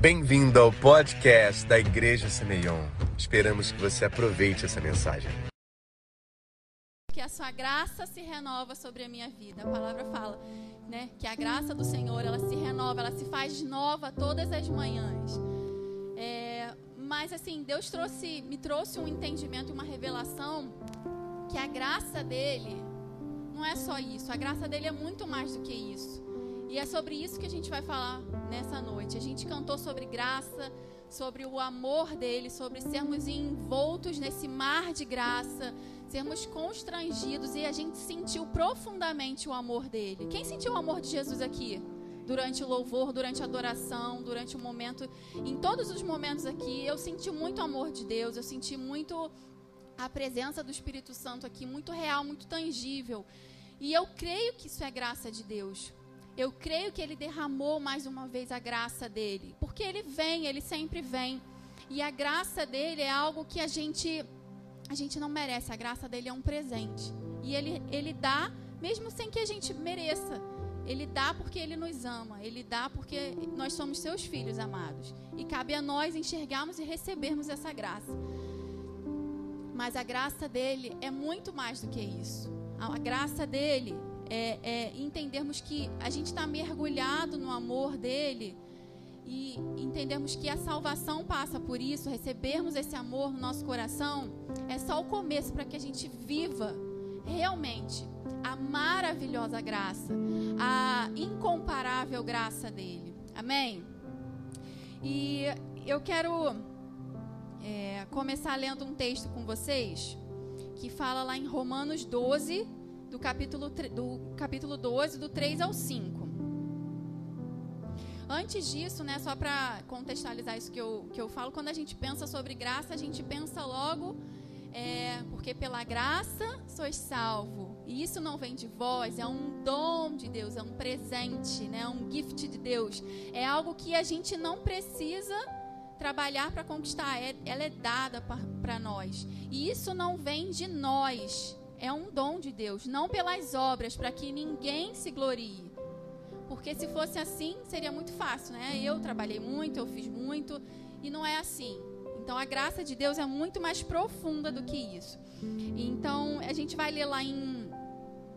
Bem-vindo ao podcast da Igreja Semeion. Esperamos que você aproveite essa mensagem. Que a sua graça se renova sobre a minha vida. A palavra fala, né, que a graça do Senhor, ela se renova, ela se faz nova todas as manhãs. É, mas assim, Deus trouxe, me trouxe um entendimento uma revelação que a graça dele não é só isso. A graça dele é muito mais do que isso. E é sobre isso que a gente vai falar nessa noite. A gente cantou sobre graça, sobre o amor dele, sobre sermos envoltos nesse mar de graça, sermos constrangidos e a gente sentiu profundamente o amor dele. Quem sentiu o amor de Jesus aqui? Durante o louvor, durante a adoração, durante o momento, em todos os momentos aqui, eu senti muito amor de Deus, eu senti muito a presença do Espírito Santo aqui, muito real, muito tangível. E eu creio que isso é graça de Deus. Eu creio que ele derramou mais uma vez a graça dele, porque ele vem, ele sempre vem. E a graça dele é algo que a gente a gente não merece. A graça dele é um presente. E ele ele dá mesmo sem que a gente mereça. Ele dá porque ele nos ama, ele dá porque nós somos seus filhos amados. E cabe a nós enxergarmos e recebermos essa graça. Mas a graça dele é muito mais do que isso. A graça dele é, é entendermos que a gente está mergulhado no amor dele e entendermos que a salvação passa por isso, recebermos esse amor no nosso coração, é só o começo para que a gente viva realmente a maravilhosa graça, a incomparável graça dele. Amém? E eu quero é, começar lendo um texto com vocês que fala lá em Romanos 12, do capítulo, do capítulo 12, do 3 ao 5. Antes disso, né, só para contextualizar isso que eu, que eu falo, quando a gente pensa sobre graça, a gente pensa logo, é, porque pela graça sois salvo. E isso não vem de vós, é um dom de Deus, é um presente, né, é um gift de Deus. É algo que a gente não precisa trabalhar para conquistar, é, ela é dada para nós. E isso não vem de nós, é um dom de Deus, não pelas obras, para que ninguém se glorie. Porque se fosse assim, seria muito fácil, né? Eu trabalhei muito, eu fiz muito, e não é assim. Então a graça de Deus é muito mais profunda do que isso. Então a gente vai ler lá em,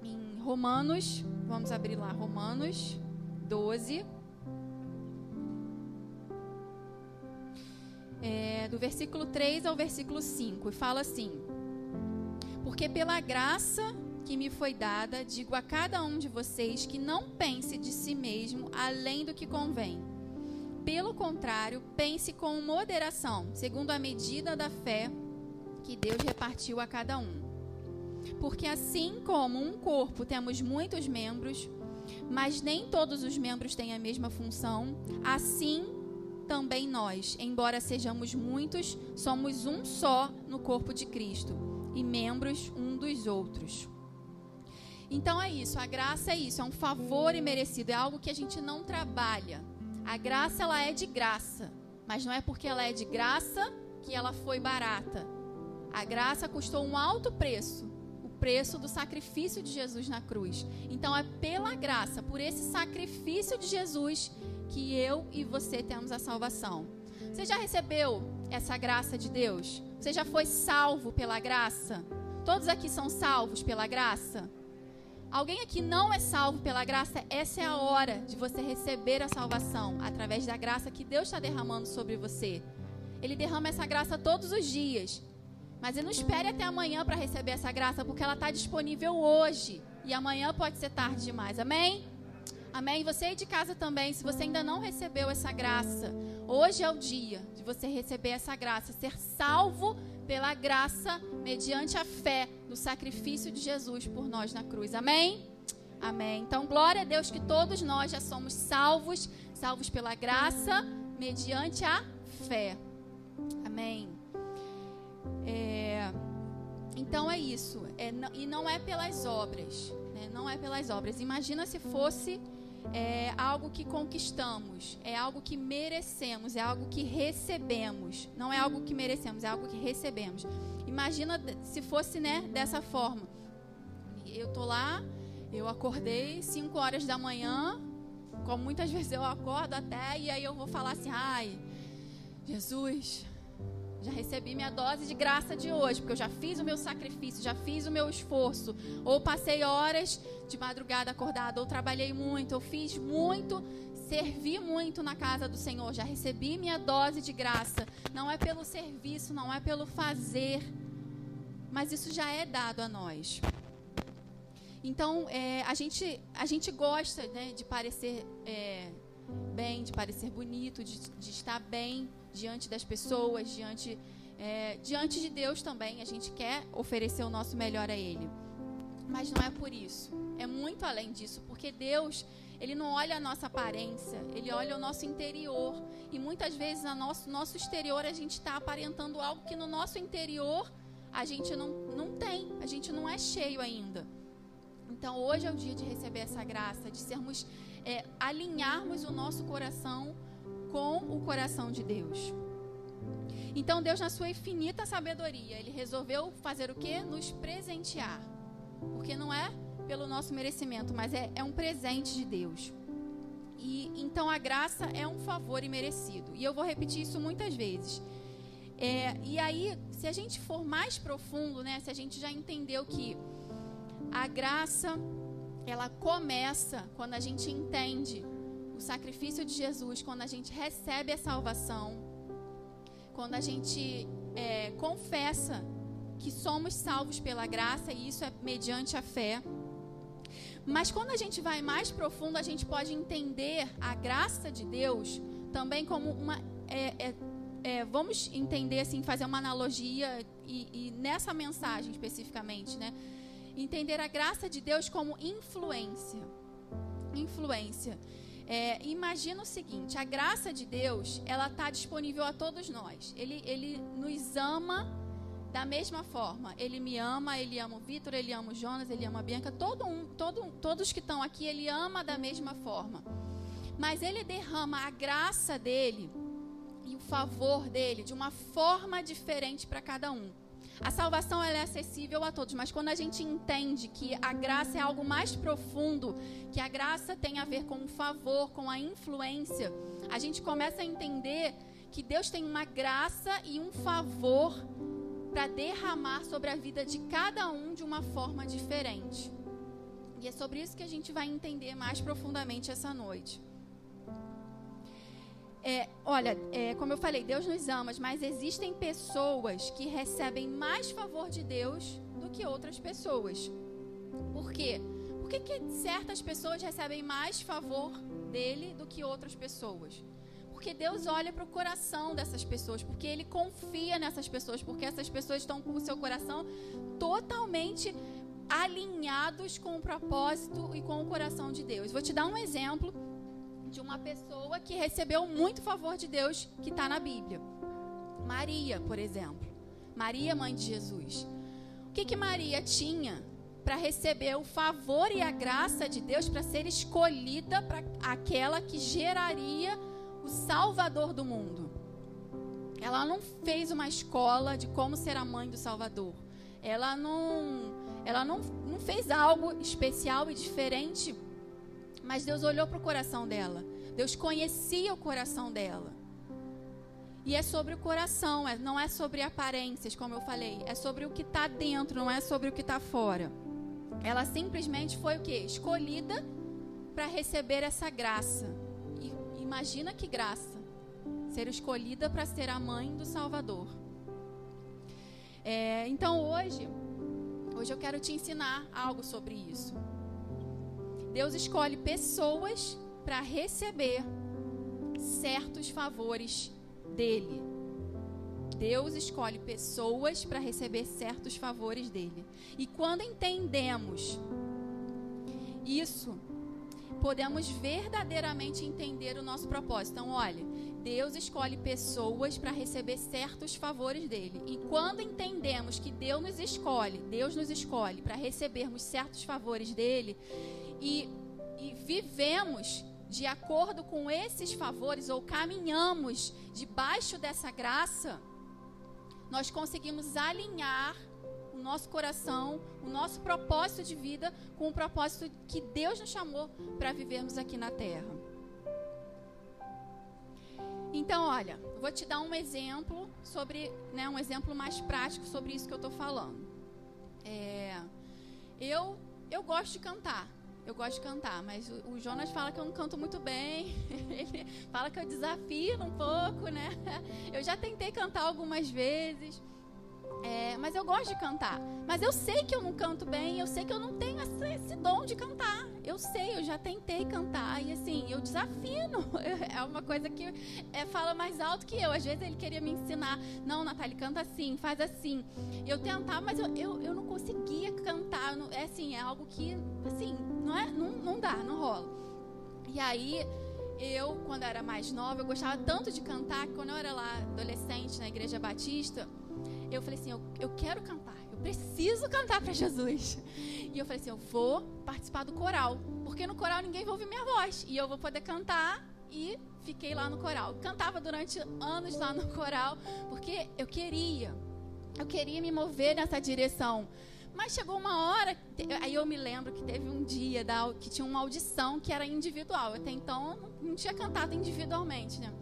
em Romanos, vamos abrir lá, Romanos 12. É, do versículo 3 ao versículo 5, e fala assim: porque pela graça que me foi dada, digo a cada um de vocês que não pense de si mesmo além do que convém. Pelo contrário, pense com moderação, segundo a medida da fé que Deus repartiu a cada um. Porque assim como um corpo temos muitos membros, mas nem todos os membros têm a mesma função, assim também nós, embora sejamos muitos, somos um só no corpo de Cristo e membros um dos outros. Então é isso, a graça é isso, é um favor imerecido, é algo que a gente não trabalha. A graça ela é de graça, mas não é porque ela é de graça que ela foi barata. A graça custou um alto preço, o preço do sacrifício de Jesus na cruz. Então é pela graça, por esse sacrifício de Jesus que eu e você temos a salvação. Você já recebeu essa graça de Deus? Você já foi salvo pela graça? Todos aqui são salvos pela graça? Alguém aqui não é salvo pela graça? Essa é a hora de você receber a salvação através da graça que Deus está derramando sobre você. Ele derrama essa graça todos os dias. Mas não espere até amanhã para receber essa graça, porque ela está disponível hoje. E amanhã pode ser tarde demais. Amém? Amém? Você aí de casa também, se você ainda não recebeu essa graça, hoje é o dia de você receber essa graça, ser salvo pela graça mediante a fé no sacrifício de Jesus por nós na cruz. Amém? Amém. Então, glória a Deus que todos nós já somos salvos, salvos pela graça mediante a fé. Amém. É, então é isso. É, e não é pelas obras. Né? Não é pelas obras. Imagina se fosse é algo que conquistamos, é algo que merecemos, é algo que recebemos. Não é algo que merecemos, é algo que recebemos. Imagina se fosse, né, dessa forma. Eu tô lá, eu acordei 5 horas da manhã, como muitas vezes eu acordo até e aí eu vou falar assim: ai, Jesus, já recebi minha dose de graça de hoje, porque eu já fiz o meu sacrifício, já fiz o meu esforço, ou passei horas de madrugada acordada, ou trabalhei muito, ou fiz muito, servi muito na casa do Senhor, já recebi minha dose de graça. Não é pelo serviço, não é pelo fazer, mas isso já é dado a nós. Então, é, a, gente, a gente gosta né, de parecer é, bem, de parecer bonito, de, de estar bem diante das pessoas, diante, é, diante de Deus também. A gente quer oferecer o nosso melhor a Ele. Mas não é por isso. É muito além disso, porque Deus, Ele não olha a nossa aparência, Ele olha o nosso interior. E muitas vezes, no nosso, nosso exterior, a gente está aparentando algo que no nosso interior a gente não, não tem, a gente não é cheio ainda. Então, hoje é o dia de receber essa graça, de sermos, é, alinharmos o nosso coração com o coração de Deus. Então Deus, na sua infinita sabedoria, Ele resolveu fazer o que? Nos presentear. Porque não é pelo nosso merecimento, mas é, é um presente de Deus. E então a graça é um favor imerecido. E eu vou repetir isso muitas vezes. É, e aí, se a gente for mais profundo, né, se a gente já entendeu que a graça ela começa quando a gente entende o sacrifício de Jesus, quando a gente recebe a salvação, quando a gente é, confessa que somos salvos pela graça, e isso é mediante a fé. Mas quando a gente vai mais profundo, a gente pode entender a graça de Deus também como uma. É, é, é, vamos entender assim, fazer uma analogia e, e, nessa mensagem especificamente, né? Entender a graça de Deus como influência. Influência. É, imagina o seguinte: a graça de Deus, ela está disponível a todos nós. Ele, ele nos ama da mesma forma. Ele me ama, ele ama o Vitor, ele ama o Jonas, ele ama a Bianca. Todo um, todo, todos que estão aqui, ele ama da mesma forma. Mas ele derrama a graça dele e o favor dele de uma forma diferente para cada um. A salvação é acessível a todos, mas quando a gente entende que a graça é algo mais profundo, que a graça tem a ver com o favor, com a influência, a gente começa a entender que Deus tem uma graça e um favor para derramar sobre a vida de cada um de uma forma diferente. E é sobre isso que a gente vai entender mais profundamente essa noite. É, olha, é, como eu falei, Deus nos ama, mas existem pessoas que recebem mais favor de Deus do que outras pessoas. Por quê? Por que, que certas pessoas recebem mais favor dele do que outras pessoas? Porque Deus olha para o coração dessas pessoas, porque Ele confia nessas pessoas, porque essas pessoas estão com o seu coração totalmente alinhados com o propósito e com o coração de Deus. Vou te dar um exemplo de uma pessoa que recebeu muito favor de Deus que está na Bíblia. Maria, por exemplo. Maria, mãe de Jesus. O que, que Maria tinha para receber o favor e a graça de Deus para ser escolhida para aquela que geraria o Salvador do mundo? Ela não fez uma escola de como ser a mãe do Salvador. Ela não, ela não, não fez algo especial e diferente mas Deus olhou para o coração dela. Deus conhecia o coração dela. E é sobre o coração, é, não é sobre aparências, como eu falei. É sobre o que está dentro, não é sobre o que está fora. Ela simplesmente foi o quê? Escolhida para receber essa graça. E imagina que graça. Ser escolhida para ser a mãe do Salvador. É, então hoje, hoje eu quero te ensinar algo sobre isso. Deus escolhe pessoas para receber certos favores dele. Deus escolhe pessoas para receber certos favores dele. E quando entendemos isso, podemos verdadeiramente entender o nosso propósito. Então, olha, Deus escolhe pessoas para receber certos favores dele. E quando entendemos que Deus nos escolhe, Deus nos escolhe para recebermos certos favores dele, e, e vivemos de acordo com esses favores ou caminhamos debaixo dessa graça, nós conseguimos alinhar o nosso coração, o nosso propósito de vida com o propósito que Deus nos chamou para vivermos aqui na terra. Então, olha, vou te dar um exemplo sobre, né, um exemplo mais prático sobre isso que eu estou falando. É, eu, eu gosto de cantar. Eu gosto de cantar, mas o, Jonas fala que eu não canto muito bem. Ele fala que eu desafio um pouco, né? Eu já tentei cantar algumas vezes. É, mas eu gosto de cantar. Mas eu sei que eu não canto bem, eu sei que eu não tenho esse, esse dom de cantar. Eu sei, eu já tentei cantar e assim, eu desafino. É uma coisa que é, fala mais alto que eu. Às vezes ele queria me ensinar, não, Natália, canta assim, faz assim. Eu tentava, mas eu, eu, eu não conseguia cantar. é assim, é algo que, assim, não, é, não, não dá, não rola. E aí, eu, quando era mais nova, eu gostava tanto de cantar que quando eu era lá adolescente na igreja batista, eu falei assim, eu, eu quero cantar, eu preciso cantar para Jesus. E eu falei assim, eu vou participar do coral, porque no coral ninguém vai ouvir minha voz e eu vou poder cantar e fiquei lá no coral. Cantava durante anos lá no coral, porque eu queria, eu queria me mover nessa direção. Mas chegou uma hora, aí eu me lembro que teve um dia da, que tinha uma audição que era individual. Até então não tinha cantado individualmente, né?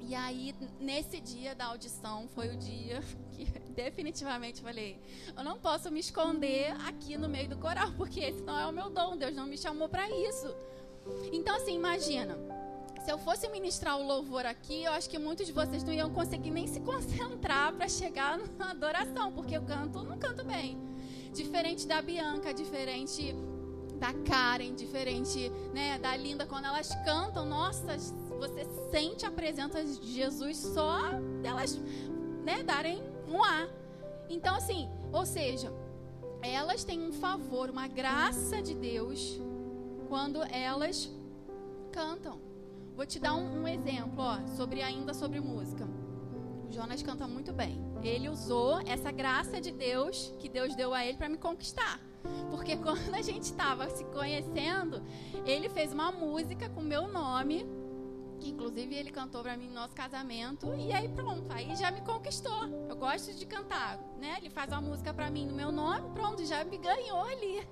E aí, nesse dia da audição, foi o dia definitivamente falei: eu não posso me esconder aqui no meio do coral, porque esse não é o meu dom, Deus não me chamou para isso. Então, assim, imagina. Se eu fosse ministrar o louvor aqui, eu acho que muitos de vocês não iam conseguir nem se concentrar para chegar na adoração, porque eu canto, não canto bem. Diferente da Bianca, diferente da Karen, diferente né, da Linda, quando elas cantam, nossa, você sente a presença de Jesus só delas né, darem um ar. Então, assim, ou seja, elas têm um favor, uma graça de Deus quando elas cantam. Vou te dar um, um exemplo, ó, sobre ainda sobre música. O Jonas canta muito bem. Ele usou essa graça de Deus que Deus deu a ele para me conquistar. Porque quando a gente estava se conhecendo, ele fez uma música com meu nome, que inclusive ele cantou para mim no nosso casamento, e aí pronto, aí já me conquistou. Eu gosto de cantar, né? Ele faz uma música para mim no meu nome, pronto, já me ganhou ali.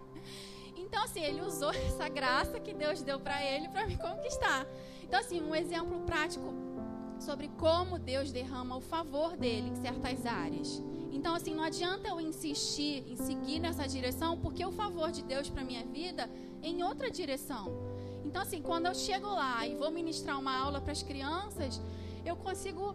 Então assim, ele usou essa graça que Deus deu para ele para me conquistar. Então assim, um exemplo prático sobre como Deus derrama o favor dele em certas áreas. Então, assim, não adianta eu insistir em seguir nessa direção, porque o favor de Deus para minha vida é em outra direção. Então, assim, quando eu chego lá e vou ministrar uma aula para as crianças, eu consigo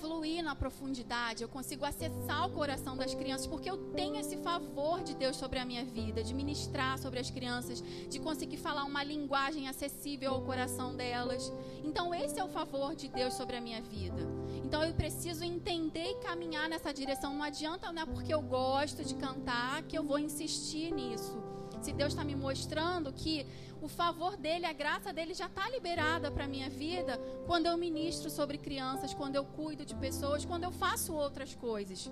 fluir na profundidade, eu consigo acessar o coração das crianças, porque eu tenho esse favor de Deus sobre a minha vida, de ministrar sobre as crianças, de conseguir falar uma linguagem acessível ao coração delas. Então, esse é o favor de Deus sobre a minha vida. Então, eu preciso entender e caminhar nessa direção. Não adianta, não é porque eu gosto de cantar que eu vou insistir nisso. Se Deus está me mostrando que o favor dele, a graça dele já está liberada para a minha vida quando eu ministro sobre crianças, quando eu cuido de pessoas, quando eu faço outras coisas.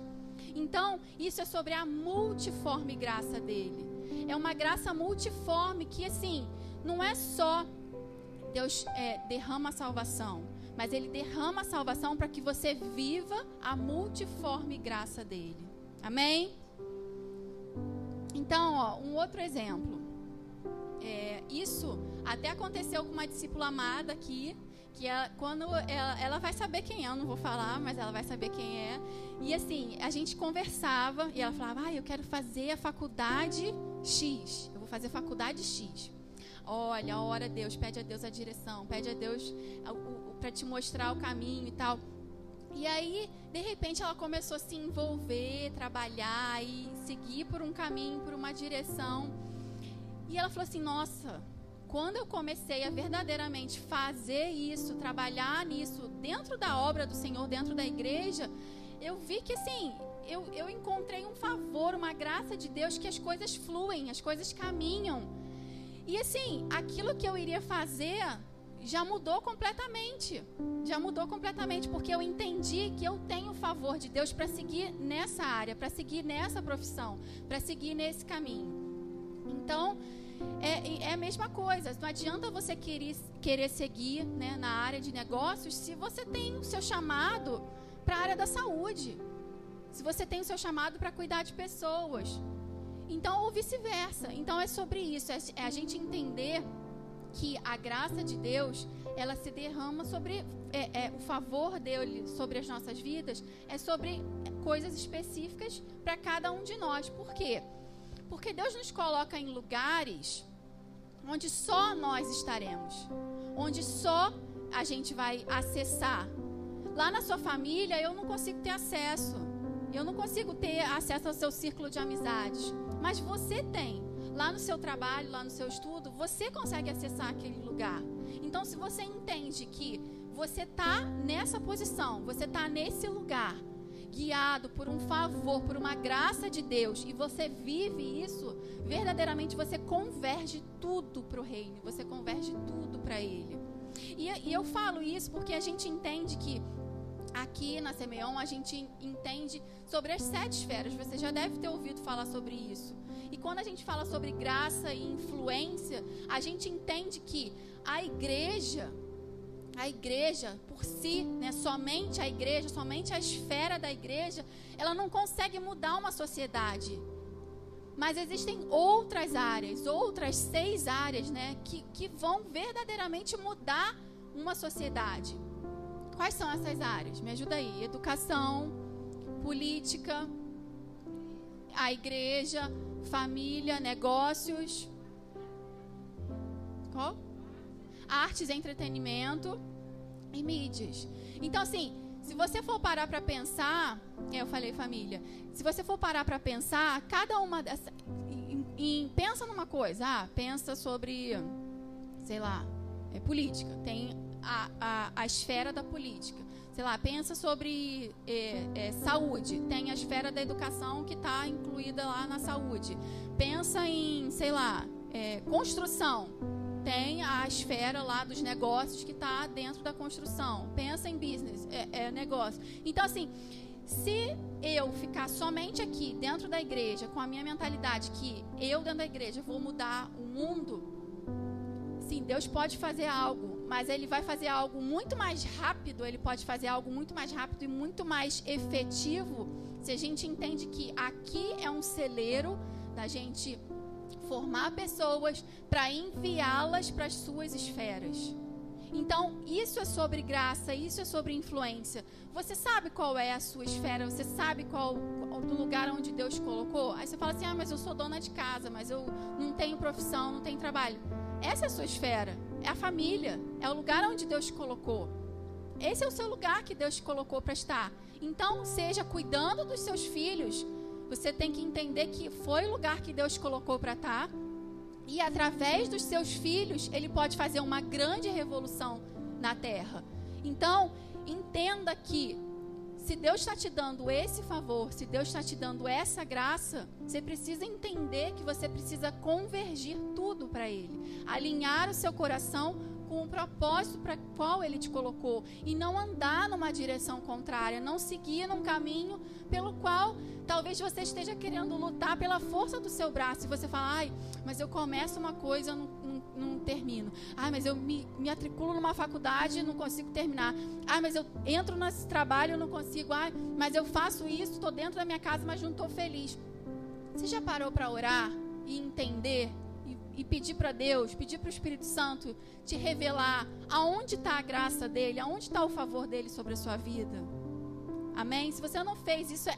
Então, isso é sobre a multiforme graça dele. É uma graça multiforme que, assim, não é só Deus é, derrama a salvação, mas Ele derrama a salvação para que você viva a multiforme graça dele. Amém? Então, ó, um outro exemplo. É, isso até aconteceu com uma discípula amada aqui, que ela, quando ela, ela, vai saber quem é, eu não vou falar, mas ela vai saber quem é. E assim, a gente conversava e ela falava: "Ah, eu quero fazer a faculdade X. Eu vou fazer faculdade X." Olha, ora a Deus, pede a Deus a direção, pede a Deus para te mostrar o caminho e tal. E aí, de repente, ela começou a se envolver, trabalhar e seguir por um caminho, por uma direção. E ela falou assim: Nossa, quando eu comecei a verdadeiramente fazer isso, trabalhar nisso dentro da obra do Senhor, dentro da igreja, eu vi que assim, eu, eu encontrei um favor, uma graça de Deus que as coisas fluem, as coisas caminham. E assim, aquilo que eu iria fazer já mudou completamente. Já mudou completamente, porque eu entendi que eu tenho o favor de Deus para seguir nessa área, para seguir nessa profissão, para seguir nesse caminho. Então, é, é, a mesma coisa. Não adianta você querer, querer seguir né, na área de negócios se você tem o seu chamado para a área da saúde. Se você tem o seu chamado para cuidar de pessoas. Então, ou vice-versa. Então, é sobre isso. É, é a gente entender que a graça de Deus, ela se derrama sobre é, é, o favor dele sobre as nossas vidas é sobre coisas específicas para cada um de nós. Por quê? Porque Deus nos coloca em lugares onde só nós estaremos, onde só a gente vai acessar. Lá na sua família eu não consigo ter acesso. Eu não consigo ter acesso ao seu círculo de amizades, mas você tem. Lá no seu trabalho, lá no seu estudo, você consegue acessar aquele lugar. Então, se você entende que você está nessa posição, você está nesse lugar, guiado por um favor, por uma graça de Deus, e você vive isso, verdadeiramente você converge tudo para o reino, você converge tudo para Ele. E, e eu falo isso porque a gente entende que aqui na Semeon a gente entende sobre as sete esferas. Você já deve ter ouvido falar sobre isso. E quando a gente fala sobre graça e influência, a gente entende que a igreja, a igreja por si, né, somente a igreja, somente a esfera da igreja, ela não consegue mudar uma sociedade. Mas existem outras áreas, outras seis áreas, né, que, que vão verdadeiramente mudar uma sociedade. Quais são essas áreas? Me ajuda aí. Educação, política, a igreja, família, negócios. Qual? Artes, entretenimento e mídias. Então, assim, se você for parar para pensar, eu falei família. Se você for parar para pensar, cada uma dessas. pensa numa coisa, ah, pensa sobre, sei lá, é política. Tem a, a, a esfera da política. Sei lá, pensa sobre é, é, saúde. Tem a esfera da educação que está incluída lá na saúde. Pensa em, sei lá, é, construção. Tem a esfera lá dos negócios que está dentro da construção. Pensa em business, é, é negócio. Então, assim, se eu ficar somente aqui dentro da igreja com a minha mentalidade que eu dentro da igreja vou mudar o mundo, sim, Deus pode fazer algo, mas ele vai fazer algo muito mais rápido, ele pode fazer algo muito mais rápido e muito mais efetivo se a gente entende que aqui é um celeiro da gente formar pessoas para enviá-las para as suas esferas. Então, isso é sobre graça, isso é sobre influência. Você sabe qual é a sua esfera, você sabe qual o lugar onde Deus colocou? Aí você fala assim: "Ah, mas eu sou dona de casa, mas eu não tenho profissão, não tenho trabalho". Essa é a sua esfera é a família, é o lugar onde Deus te colocou. Esse é o seu lugar que Deus te colocou para estar. Então, seja cuidando dos seus filhos, você tem que entender que foi o lugar que Deus colocou para estar. E através dos seus filhos, ele pode fazer uma grande revolução na terra. Então, entenda que se Deus está te dando esse favor, se Deus está te dando essa graça, você precisa entender que você precisa convergir tudo para Ele, alinhar o seu coração com propósito para qual Ele te colocou e não andar numa direção contrária, não seguir num caminho pelo qual talvez você esteja querendo lutar pela força do seu braço e você fala, ai, mas eu começo uma coisa, não, não, não termino. Ai, mas eu me, me atriculo numa faculdade e não consigo terminar. Ai, mas eu entro nesse trabalho e não consigo. Ai, mas eu faço isso, estou dentro da minha casa, mas não estou feliz. Você já parou para orar e entender e, pedir para Deus, pedir para o Espírito Santo te revelar aonde está a graça dele, aonde está o favor dele sobre a sua vida? Amém? Se você não fez isso, é,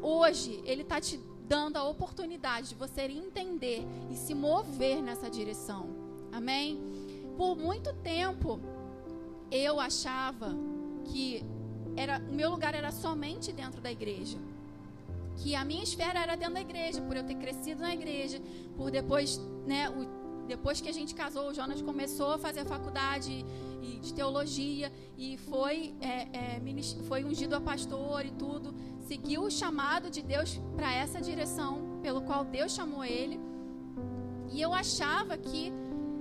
hoje Ele está te dando a oportunidade de você entender e se mover nessa direção. Amém? Por muito tempo eu achava que era, o meu lugar era somente dentro da igreja. Que a minha esfera era dentro da igreja, por eu ter crescido na igreja, por depois, né, o, depois que a gente casou, o Jonas começou a fazer a faculdade de teologia e foi, é, é, foi ungido a pastor e tudo seguiu o chamado de Deus para essa direção, pelo qual Deus chamou ele. E eu achava que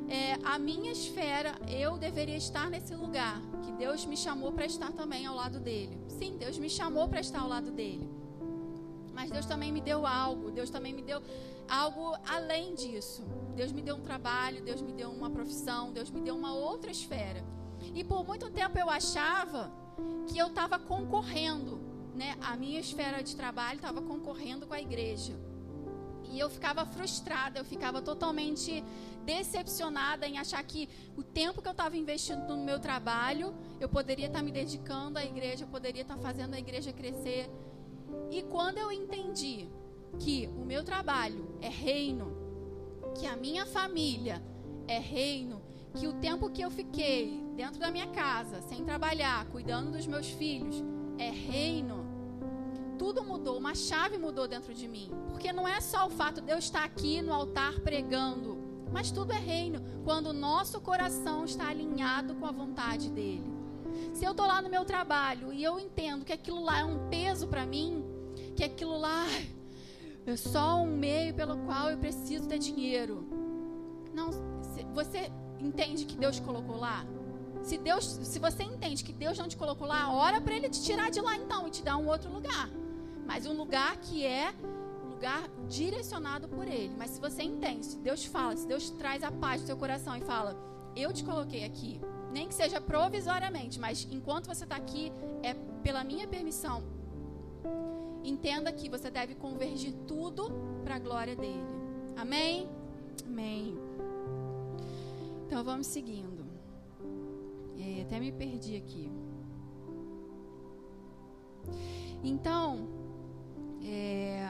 é, a minha esfera, eu deveria estar nesse lugar, que Deus me chamou para estar também ao lado dele. Sim, Deus me chamou para estar ao lado dele. Mas Deus também me deu algo, Deus também me deu algo além disso. Deus me deu um trabalho, Deus me deu uma profissão, Deus me deu uma outra esfera. E por muito tempo eu achava que eu estava concorrendo né, a minha esfera de trabalho estava concorrendo com a igreja. E eu ficava frustrada, eu ficava totalmente decepcionada em achar que o tempo que eu estava investindo no meu trabalho, eu poderia estar tá me dedicando à igreja, eu poderia estar tá fazendo a igreja crescer. E quando eu entendi que o meu trabalho é reino, que a minha família é reino, que o tempo que eu fiquei dentro da minha casa, sem trabalhar, cuidando dos meus filhos, é reino. Tudo mudou, uma chave mudou dentro de mim. Porque não é só o fato de eu estar aqui no altar pregando, mas tudo é reino quando o nosso coração está alinhado com a vontade dele. Se eu estou lá no meu trabalho e eu entendo que aquilo lá é um peso para mim, que aquilo lá é só um meio pelo qual eu preciso ter dinheiro. Não, você entende que Deus colocou lá? Se Deus, se você entende que Deus não te colocou lá, ora para ele te tirar de lá então e te dar um outro lugar. Mas um lugar que é um lugar direcionado por ele. Mas se você entende, se Deus fala, se Deus traz a paz do seu coração e fala: "Eu te coloquei aqui", nem que seja provisoriamente, mas enquanto você está aqui é pela minha permissão. Entenda que você deve convergir tudo para a glória dele. Amém? Amém. Então vamos seguindo. É, até me perdi aqui. Então, é,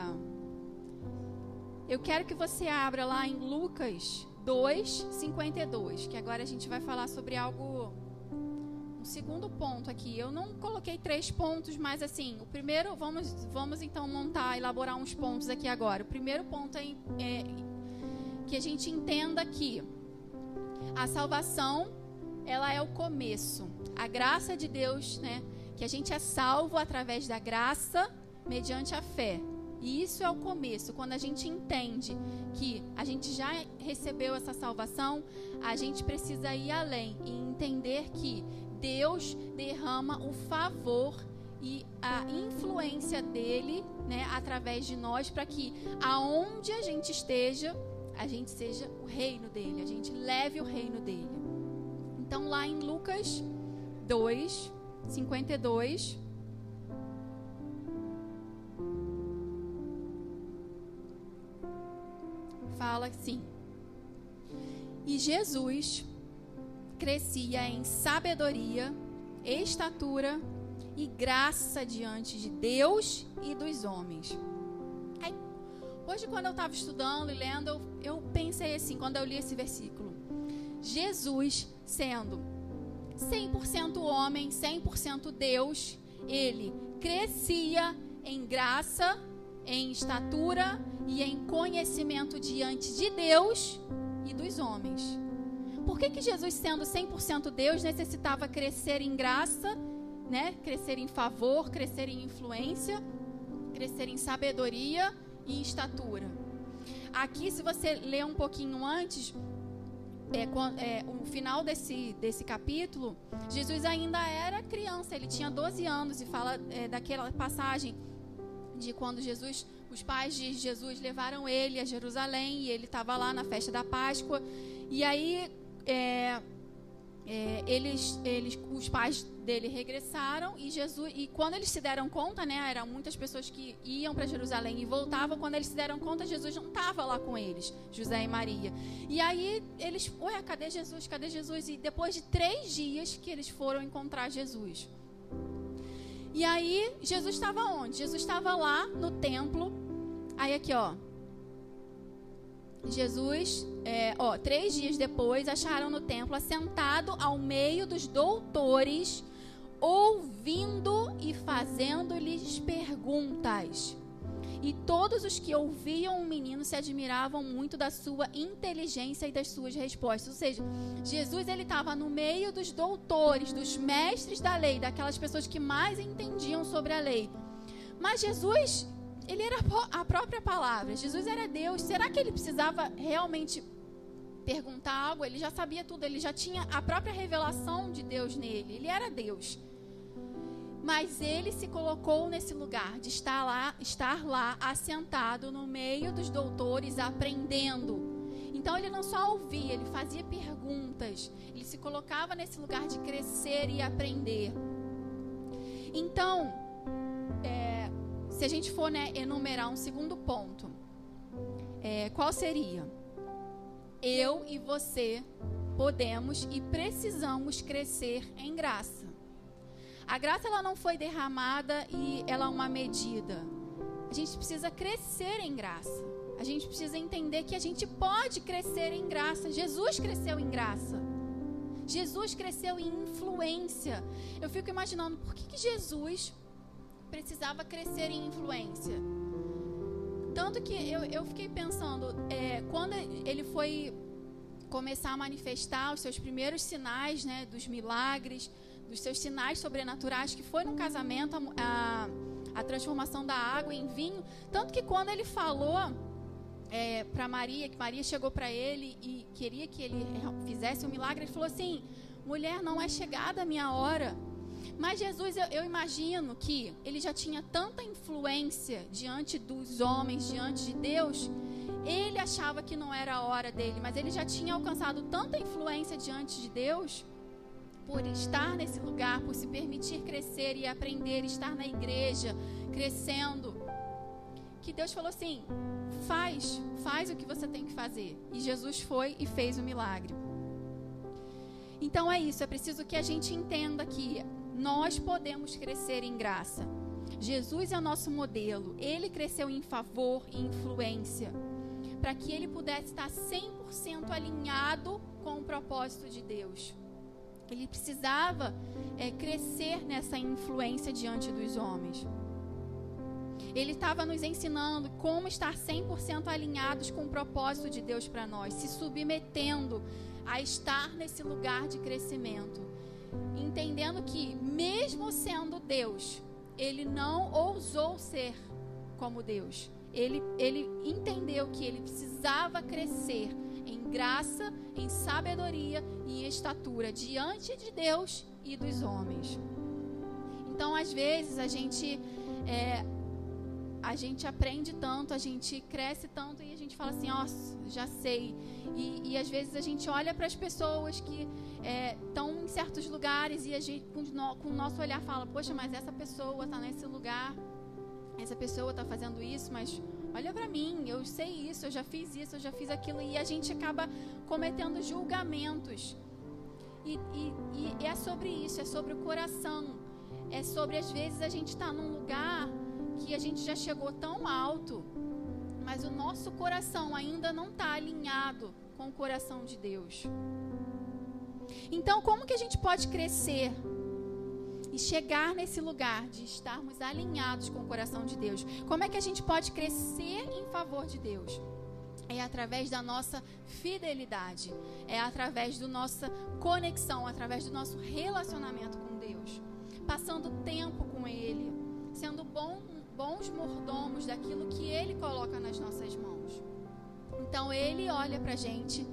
eu quero que você abra lá em Lucas 2, 52, que agora a gente vai falar sobre algo. Um segundo ponto aqui. Eu não coloquei três pontos, mas assim, o primeiro, vamos, vamos então montar, elaborar uns pontos aqui agora. O primeiro ponto é, é que a gente entenda que a salvação, ela é o começo. A graça de Deus, né? Que a gente é salvo através da graça, mediante a fé. E isso é o começo, quando a gente entende que a gente já recebeu essa salvação, a gente precisa ir além e entender que Deus derrama o favor e a influência dele, né, através de nós para que aonde a gente esteja, a gente seja o reino dele, a gente leve o reino dele. Então, lá em Lucas 2, 52. Fala assim: E Jesus crescia em sabedoria, estatura e graça diante de Deus e dos homens. Hoje, quando eu estava estudando e lendo, eu, eu pensei assim, quando eu li esse versículo: Jesus sendo 100% homem, 100% Deus, ele crescia em graça, em estatura e em conhecimento diante de Deus e dos homens. Por que, que Jesus, sendo 100% Deus, necessitava crescer em graça, né? crescer em favor, crescer em influência, crescer em sabedoria? e estatura. Aqui, se você ler um pouquinho antes, é, é, o final desse, desse capítulo, Jesus ainda era criança, ele tinha 12 anos, e fala é, daquela passagem de quando Jesus, os pais de Jesus levaram ele a Jerusalém, e ele estava lá na festa da Páscoa, e aí é, é, eles, eles, os pais dele regressaram e Jesus e quando eles se deram conta, né, eram muitas pessoas que iam para Jerusalém e voltavam. Quando eles se deram conta, Jesus não estava lá com eles, José e Maria. E aí eles, ué, cadê Jesus? Cadê Jesus? E depois de três dias que eles foram encontrar Jesus. E aí Jesus estava onde? Jesus estava lá no templo. Aí aqui, ó, Jesus, é, ó, três dias depois, acharam no templo assentado ao meio dos doutores, ouvindo e fazendo-lhes perguntas. E todos os que ouviam o menino se admiravam muito da sua inteligência e das suas respostas. Ou seja, Jesus ele estava no meio dos doutores, dos mestres da lei, daquelas pessoas que mais entendiam sobre a lei. Mas Jesus ele era a própria palavra. Jesus era Deus. Será que ele precisava realmente perguntar algo? Ele já sabia tudo, ele já tinha a própria revelação de Deus nele. Ele era Deus. Mas ele se colocou nesse lugar de estar lá, estar lá assentado no meio dos doutores aprendendo. Então ele não só ouvia, ele fazia perguntas. Ele se colocava nesse lugar de crescer e aprender. Então, é, se a gente for né, enumerar um segundo ponto, é, qual seria? Eu e você podemos e precisamos crescer em graça. A graça ela não foi derramada e ela é uma medida. A gente precisa crescer em graça. A gente precisa entender que a gente pode crescer em graça. Jesus cresceu em graça. Jesus cresceu em influência. Eu fico imaginando por que, que Jesus precisava crescer em influência. Tanto que eu, eu fiquei pensando, é, quando ele foi começar a manifestar os seus primeiros sinais, né, dos milagres, dos seus sinais sobrenaturais, que foi no casamento a, a, a transformação da água em vinho. Tanto que quando ele falou é, para Maria, que Maria chegou para ele e queria que ele fizesse um milagre, ele falou assim: mulher, não é chegada a minha hora. Mas Jesus, eu, eu, imagino que ele já tinha tanta influência diante dos homens, diante de Deus. Ele achava que não era a hora dele, mas ele já tinha alcançado tanta influência diante de Deus por estar nesse lugar, por se permitir crescer e aprender, estar na igreja, crescendo, que Deus falou assim: faz, faz o que você tem que fazer. E Jesus foi e fez o milagre. Então é isso, é preciso que a gente entenda que nós podemos crescer em graça. Jesus é o nosso modelo, ele cresceu em favor e influência, para que ele pudesse estar 100% alinhado com o propósito de Deus. Ele precisava é, crescer nessa influência diante dos homens. Ele estava nos ensinando como estar 100% alinhados com o propósito de Deus para nós, se submetendo a estar nesse lugar de crescimento. Entendendo que, mesmo sendo Deus, ele não ousou ser como Deus. Ele, ele entendeu que ele precisava crescer em graça, em sabedoria e em estatura diante de Deus e dos homens. Então, às vezes, a gente. É, a gente aprende tanto, a gente cresce tanto e a gente fala assim, nossa, já sei. E, e às vezes a gente olha para as pessoas que estão é, em certos lugares e a gente, com, com o nosso olhar, fala, poxa, mas essa pessoa está nesse lugar, essa pessoa está fazendo isso, mas olha para mim, eu sei isso, eu já fiz isso, eu já fiz aquilo, e a gente acaba cometendo julgamentos. E, e, e é sobre isso, é sobre o coração, é sobre às vezes a gente estar tá num lugar que a gente já chegou tão alto, mas o nosso coração ainda não está alinhado com o coração de Deus. Então, como que a gente pode crescer e chegar nesse lugar de estarmos alinhados com o coração de Deus? Como é que a gente pode crescer em favor de Deus? É através da nossa fidelidade, é através da nossa conexão, através do nosso relacionamento com Deus, passando tempo com Ele, sendo bom, bons mordomos daquilo que Ele coloca nas nossas mãos. Então Ele olha para a gente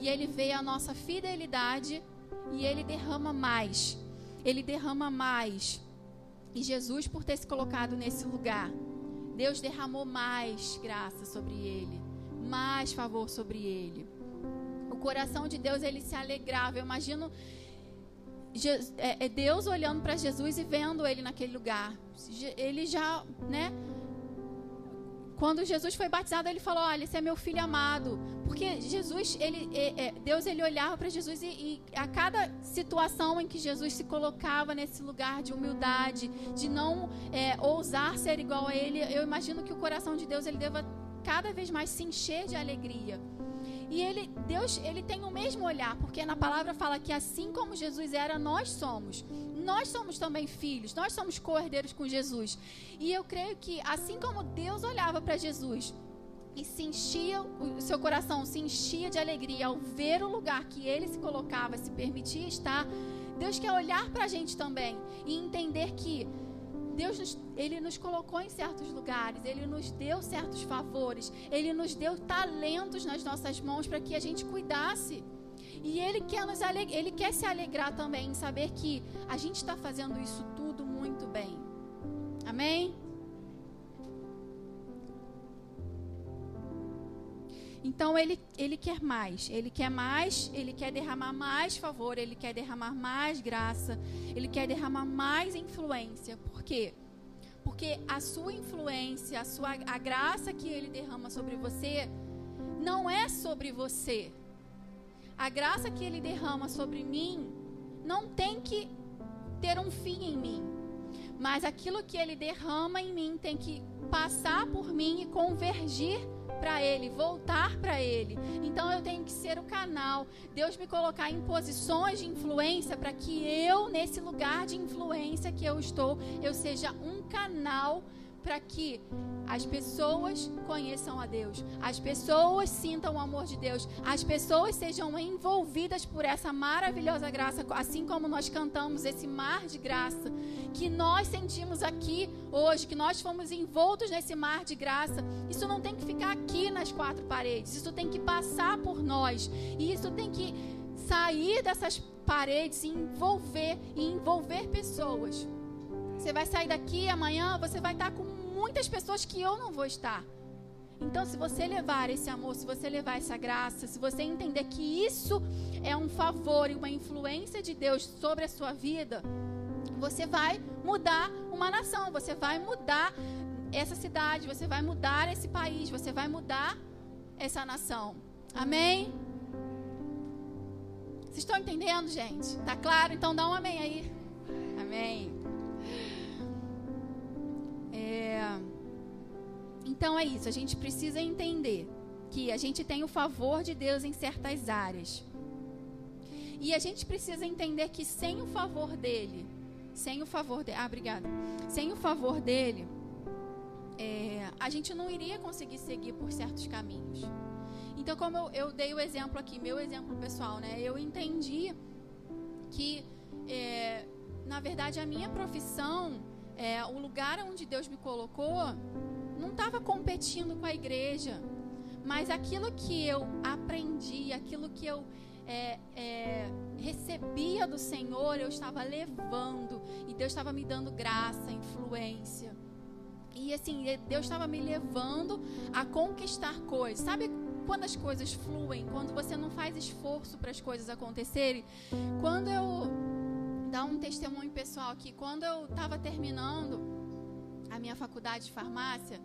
e Ele vê a nossa fidelidade e Ele derrama mais ele derrama mais. E Jesus, por ter se colocado nesse lugar, Deus derramou mais graça sobre ele, mais favor sobre ele. O coração de Deus, ele se alegrava. Eu imagino é, é Deus olhando para Jesus e vendo ele naquele lugar. Ele já, né? Quando Jesus foi batizado, ele falou: Olha, esse é meu filho amado. Porque Jesus, ele, é, é, Deus, ele olhava para Jesus e, e, a cada situação em que Jesus se colocava nesse lugar de humildade, de não é, ousar ser igual a ele, eu imagino que o coração de Deus ele deva cada vez mais se encher de alegria. E ele, Deus, ele tem o mesmo olhar, porque na palavra fala que assim como Jesus era, nós somos. Nós somos também filhos, nós somos co-herdeiros com Jesus. E eu creio que assim como Deus olhava para Jesus e se enchia, o seu coração se enchia de alegria ao ver o lugar que ele se colocava, se permitia estar, Deus quer olhar para a gente também e entender que Deus nos, ele nos colocou em certos lugares, ele nos deu certos favores, ele nos deu talentos nas nossas mãos para que a gente cuidasse. E ele quer nos ele quer se alegrar também em saber que a gente está fazendo isso tudo muito bem. Amém? Então ele, ele quer mais, ele quer mais, ele quer derramar mais favor, ele quer derramar mais graça, ele quer derramar mais influência. Por quê? Porque a sua influência, a sua a graça que ele derrama sobre você não é sobre você. A graça que ele derrama sobre mim não tem que ter um fim em mim. Mas aquilo que ele derrama em mim tem que passar por mim e convergir para Ele, voltar para Ele. Então eu tenho que ser o canal. Deus me colocar em posições de influência para que eu, nesse lugar de influência que eu estou, eu seja um canal para que as pessoas conheçam a Deus, as pessoas sintam o amor de Deus, as pessoas sejam envolvidas por essa maravilhosa graça, assim como nós cantamos esse mar de graça que nós sentimos aqui hoje, que nós fomos envoltos nesse mar de graça. Isso não tem que ficar aqui nas quatro paredes, isso tem que passar por nós, e isso tem que sair dessas paredes e envolver e envolver pessoas. Você vai sair daqui amanhã, você vai estar com muitas pessoas que eu não vou estar. Então, se você levar esse amor, se você levar essa graça, se você entender que isso é um favor e uma influência de Deus sobre a sua vida, você vai mudar uma nação, você vai mudar essa cidade, você vai mudar esse país, você vai mudar essa nação. Amém? Vocês estão entendendo, gente? Tá claro? Então dá um amém aí. Amém. É... Então é isso, a gente precisa entender que a gente tem o favor de Deus em certas áreas. E a gente precisa entender que sem o favor dele, sem o favor dele, ah, obrigada. Sem o favor dele, é, a gente não iria conseguir seguir por certos caminhos. Então, como eu, eu, dei o exemplo aqui, meu exemplo pessoal, né? Eu entendi que, é, na verdade, a minha profissão é, o lugar onde Deus me colocou não estava competindo com a igreja, mas aquilo que eu aprendi, aquilo que eu é, é, recebia do Senhor, eu estava levando e Deus estava me dando graça, influência. E assim, Deus estava me levando a conquistar coisas. Sabe quando as coisas fluem, quando você não faz esforço para as coisas acontecerem? Quando eu dar um testemunho pessoal aqui. Quando eu estava terminando a minha faculdade de farmácia,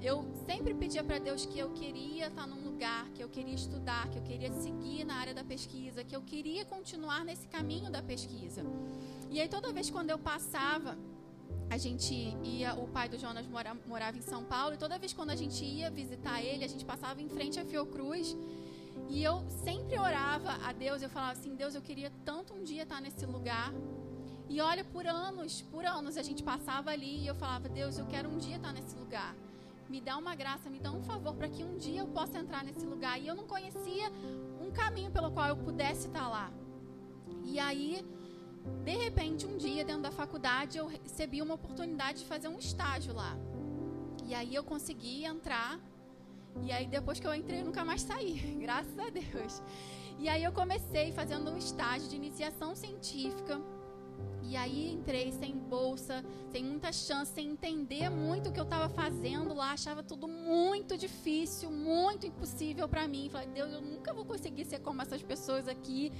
eu sempre pedia para Deus que eu queria estar num lugar, que eu queria estudar, que eu queria seguir na área da pesquisa, que eu queria continuar nesse caminho da pesquisa. E aí toda vez quando eu passava, a gente ia, o pai do Jonas mora, morava em São Paulo, e toda vez quando a gente ia visitar ele, a gente passava em frente à Fiocruz e eu sempre orava a Deus, eu falava assim: Deus, eu queria tanto um dia estar nesse lugar. E olha, por anos, por anos a gente passava ali e eu falava: Deus, eu quero um dia estar nesse lugar. Me dá uma graça, me dá um favor para que um dia eu possa entrar nesse lugar. E eu não conhecia um caminho pelo qual eu pudesse estar lá. E aí, de repente, um dia dentro da faculdade, eu recebi uma oportunidade de fazer um estágio lá. E aí eu consegui entrar e aí depois que eu entrei, eu nunca mais saí, graças a Deus. E aí eu comecei fazendo um estágio de iniciação científica. E aí entrei sem bolsa, sem muita chance, sem entender muito o que eu estava fazendo lá, achava tudo muito difícil, muito impossível para mim. Falei, Deus, eu nunca vou conseguir ser como essas pessoas aqui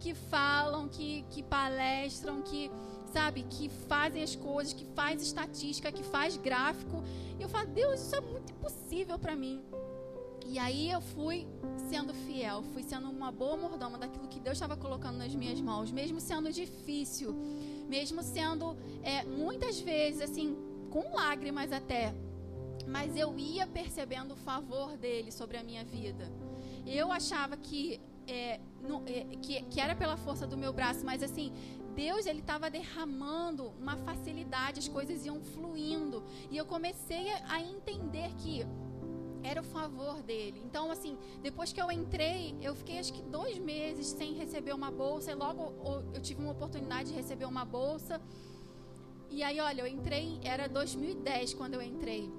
que falam, que, que palestram, que sabe, que fazem as coisas, que faz estatística, que faz gráfico. E eu falo, Deus, isso é muito impossível para mim. E aí eu fui sendo fiel, fui sendo uma boa mordoma daquilo que Deus estava colocando nas minhas mãos, mesmo sendo difícil, mesmo sendo é, muitas vezes assim, com lágrimas até. Mas eu ia percebendo o favor dele sobre a minha vida. Eu achava que, é, é, que, que era pela força do meu braço, mas assim, Deus ele estava derramando uma facilidade, as coisas iam fluindo. E eu comecei a entender que era o favor dele. Então, assim, depois que eu entrei, eu fiquei acho que dois meses sem receber uma bolsa. E logo eu tive uma oportunidade de receber uma bolsa. E aí, olha, eu entrei, era 2010 quando eu entrei.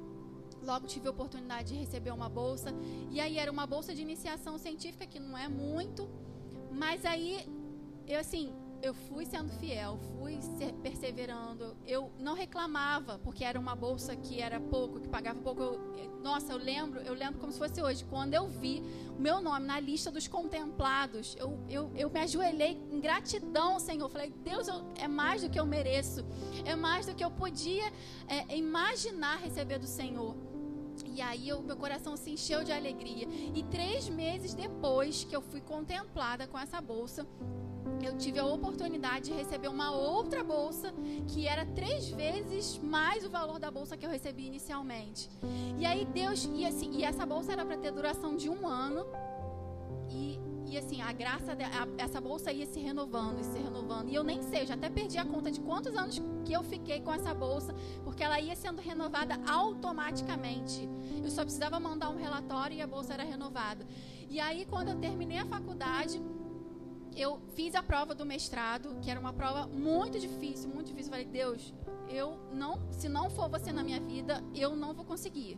Logo tive a oportunidade de receber uma bolsa. E aí era uma bolsa de iniciação científica, que não é muito. Mas aí, eu assim, eu fui sendo fiel, fui perseverando. Eu não reclamava porque era uma bolsa que era pouco, que pagava pouco. Eu, nossa, eu lembro, eu lembro como se fosse hoje, quando eu vi o meu nome na lista dos contemplados, eu, eu, eu me ajoelhei em gratidão, Senhor. Falei, Deus, eu, é mais do que eu mereço, é mais do que eu podia é, imaginar receber do Senhor. E aí o meu coração se encheu de alegria. E três meses depois que eu fui contemplada com essa bolsa, eu tive a oportunidade de receber uma outra bolsa que era três vezes mais o valor da bolsa que eu recebi inicialmente. E aí Deus e assim e essa bolsa era para ter duração de um ano e e assim, a graça, de, a, essa bolsa ia se renovando e se renovando. E eu nem sei, eu já até perdi a conta de quantos anos que eu fiquei com essa bolsa, porque ela ia sendo renovada automaticamente. Eu só precisava mandar um relatório e a bolsa era renovada. E aí, quando eu terminei a faculdade, eu fiz a prova do mestrado, que era uma prova muito difícil, muito difícil. Eu falei, Deus, eu não, se não for você na minha vida, eu não vou conseguir.